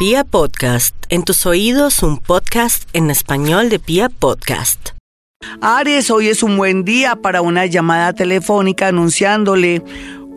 Pia Podcast, en tus oídos un podcast en español de Pia Podcast. Aries, hoy es un buen día para una llamada telefónica anunciándole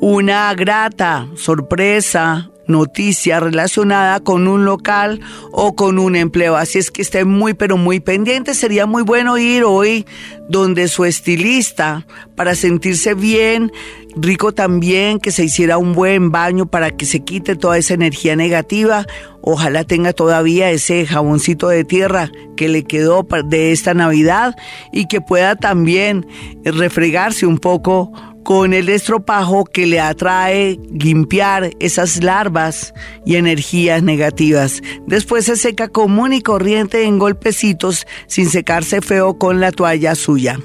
una grata sorpresa noticia relacionada con un local o con un empleo. Así es que esté muy, pero muy pendiente. Sería muy bueno ir hoy donde su estilista para sentirse bien. Rico también que se hiciera un buen baño para que se quite toda esa energía negativa. Ojalá tenga todavía ese jaboncito de tierra que le quedó de esta Navidad y que pueda también refregarse un poco con el estropajo que le atrae limpiar esas larvas y energías negativas. Después se seca común y corriente en golpecitos sin secarse feo con la toalla suya.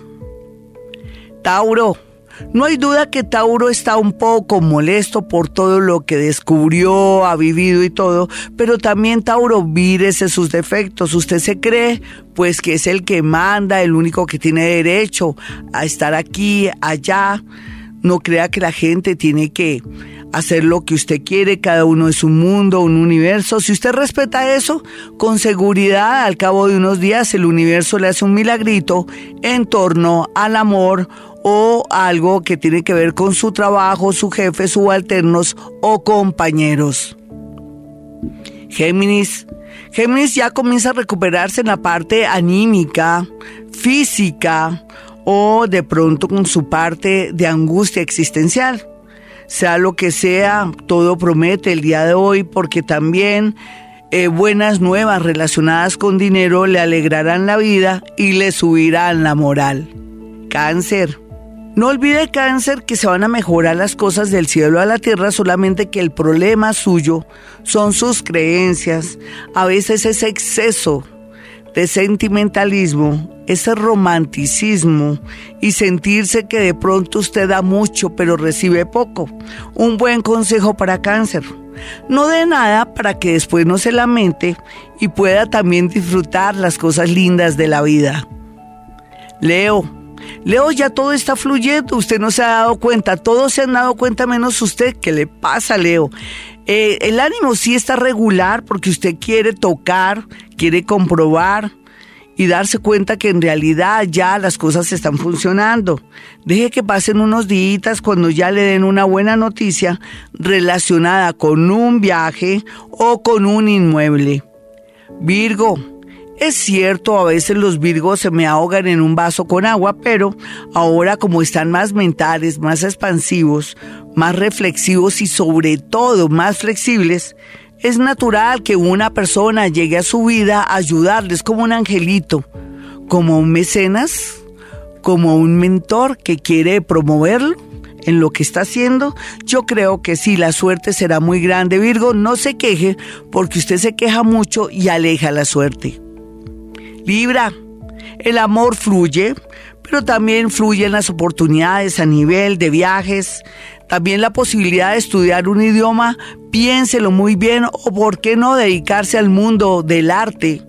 Tauro. No hay duda que Tauro está un poco molesto por todo lo que descubrió, ha vivido y todo, pero también Tauro vírese sus defectos. Usted se cree pues que es el que manda, el único que tiene derecho a estar aquí, allá. No crea que la gente tiene que hacer lo que usted quiere, cada uno es un mundo, un universo. Si usted respeta eso, con seguridad al cabo de unos días el universo le hace un milagrito en torno al amor o algo que tiene que ver con su trabajo, su jefe, subalternos o compañeros. Géminis. Géminis ya comienza a recuperarse en la parte anímica, física o de pronto con su parte de angustia existencial. Sea lo que sea, todo promete el día de hoy porque también eh, buenas nuevas relacionadas con dinero le alegrarán la vida y le subirán la moral. Cáncer. No olvide cáncer que se van a mejorar las cosas del cielo a la tierra, solamente que el problema suyo son sus creencias, a veces ese exceso de sentimentalismo, ese romanticismo y sentirse que de pronto usted da mucho pero recibe poco. Un buen consejo para cáncer. No dé nada para que después no se lamente y pueda también disfrutar las cosas lindas de la vida. Leo. Leo, ya todo está fluyendo, usted no se ha dado cuenta, todos se han dado cuenta menos usted. ¿Qué le pasa, Leo? Eh, el ánimo sí está regular porque usted quiere tocar, quiere comprobar y darse cuenta que en realidad ya las cosas están funcionando. Deje que pasen unos días cuando ya le den una buena noticia relacionada con un viaje o con un inmueble. Virgo, es cierto, a veces los virgos se me ahogan en un vaso con agua, pero ahora como están más mentales, más expansivos, más reflexivos y sobre todo más flexibles, es natural que una persona llegue a su vida a ayudarles como un angelito, como un mecenas, como un mentor que quiere promoverlo en lo que está haciendo, yo creo que sí, la suerte será muy grande. Virgo, no se queje porque usted se queja mucho y aleja la suerte. Libra, el amor fluye, pero también fluyen las oportunidades a nivel de viajes, también la posibilidad de estudiar un idioma, piénselo muy bien o por qué no dedicarse al mundo del arte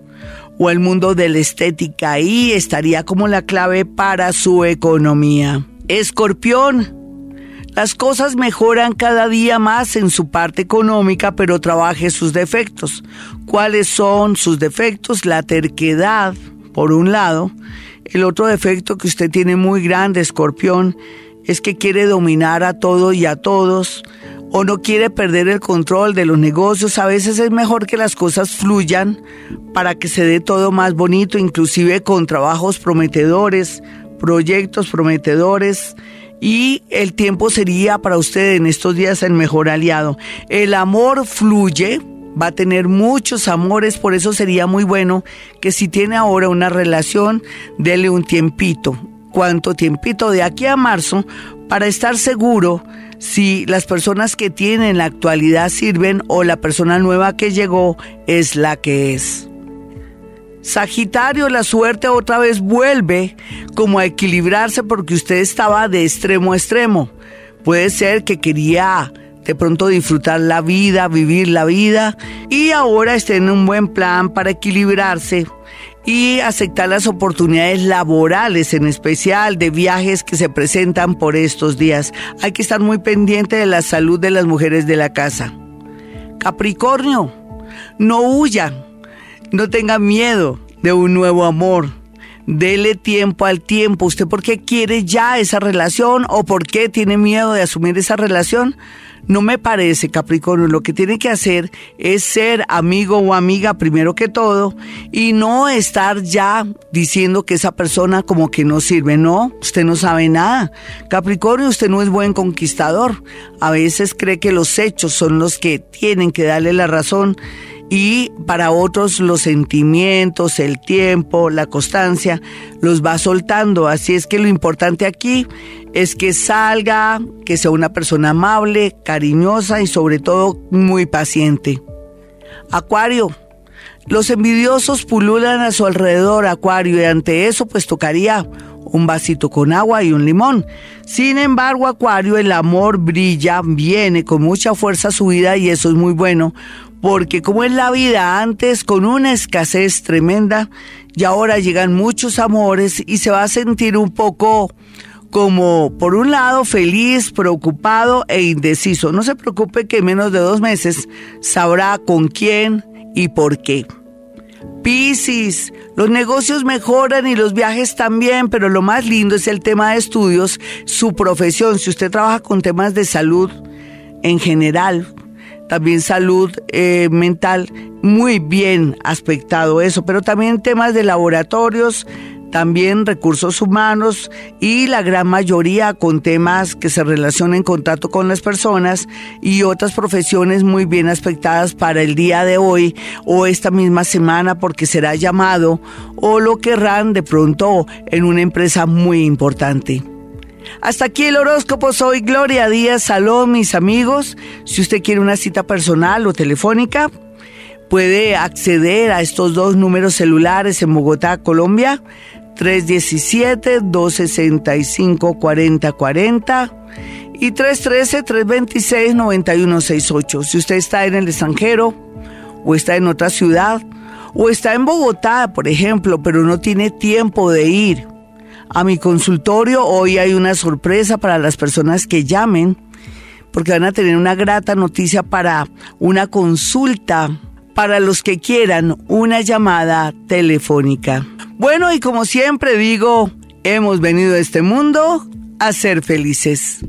o al mundo de la estética. Ahí estaría como la clave para su economía. Escorpión. Las cosas mejoran cada día más en su parte económica, pero trabaje sus defectos. ¿Cuáles son sus defectos? La terquedad, por un lado. El otro defecto que usted tiene muy grande, escorpión, es que quiere dominar a todo y a todos o no quiere perder el control de los negocios. A veces es mejor que las cosas fluyan para que se dé todo más bonito, inclusive con trabajos prometedores, proyectos prometedores y el tiempo sería para usted en estos días el mejor aliado. El amor fluye, va a tener muchos amores, por eso sería muy bueno que si tiene ahora una relación, dele un tiempito. ¿Cuánto tiempito? De aquí a marzo, para estar seguro si las personas que tiene en la actualidad sirven o la persona nueva que llegó es la que es. Sagitario, la suerte otra vez vuelve como a equilibrarse porque usted estaba de extremo a extremo. Puede ser que quería de pronto disfrutar la vida, vivir la vida y ahora esté en un buen plan para equilibrarse y aceptar las oportunidades laborales, en especial de viajes que se presentan por estos días. Hay que estar muy pendiente de la salud de las mujeres de la casa. Capricornio, No huya, no tenga miedo de un nuevo amor. Dele tiempo al tiempo. ¿Usted por qué quiere ya esa relación o por qué tiene miedo de asumir esa relación? No me parece, Capricornio, lo que tiene que hacer es ser amigo o amiga primero que todo y no estar ya diciendo que esa persona como que no sirve. No, usted no sabe nada. Capricornio, usted no es buen conquistador. A veces cree que los hechos son los que tienen que darle la razón y para otros los sentimientos, el tiempo, la constancia los va soltando. Así es que lo importante aquí es que salga, que sea una persona amable, cariñosa y sobre todo muy paciente. Acuario. Los envidiosos pululan a su alrededor, Acuario, y ante eso pues tocaría un vasito con agua y un limón. Sin embargo, Acuario, el amor brilla, viene con mucha fuerza a su vida y eso es muy bueno, porque como en la vida antes con una escasez tremenda y ahora llegan muchos amores y se va a sentir un poco como por un lado feliz, preocupado e indeciso. No se preocupe que en menos de dos meses sabrá con quién y por qué. Piscis, los negocios mejoran y los viajes también, pero lo más lindo es el tema de estudios, su profesión. Si usted trabaja con temas de salud en general, también salud eh, mental, muy bien aspectado eso, pero también temas de laboratorios, también recursos humanos y la gran mayoría con temas que se relacionan con trato con las personas y otras profesiones muy bien aspectadas para el día de hoy o esta misma semana porque será llamado o lo querrán de pronto en una empresa muy importante. Hasta aquí el horóscopo. Soy Gloria Díaz Salón, mis amigos. Si usted quiere una cita personal o telefónica, puede acceder a estos dos números celulares en Bogotá, Colombia. 317-265-4040 y 313-326-9168. Si usted está en el extranjero o está en otra ciudad o está en Bogotá, por ejemplo, pero no tiene tiempo de ir a mi consultorio. Hoy hay una sorpresa para las personas que llamen, porque van a tener una grata noticia para una consulta para los que quieran una llamada telefónica. Bueno, y como siempre digo, hemos venido a este mundo a ser felices.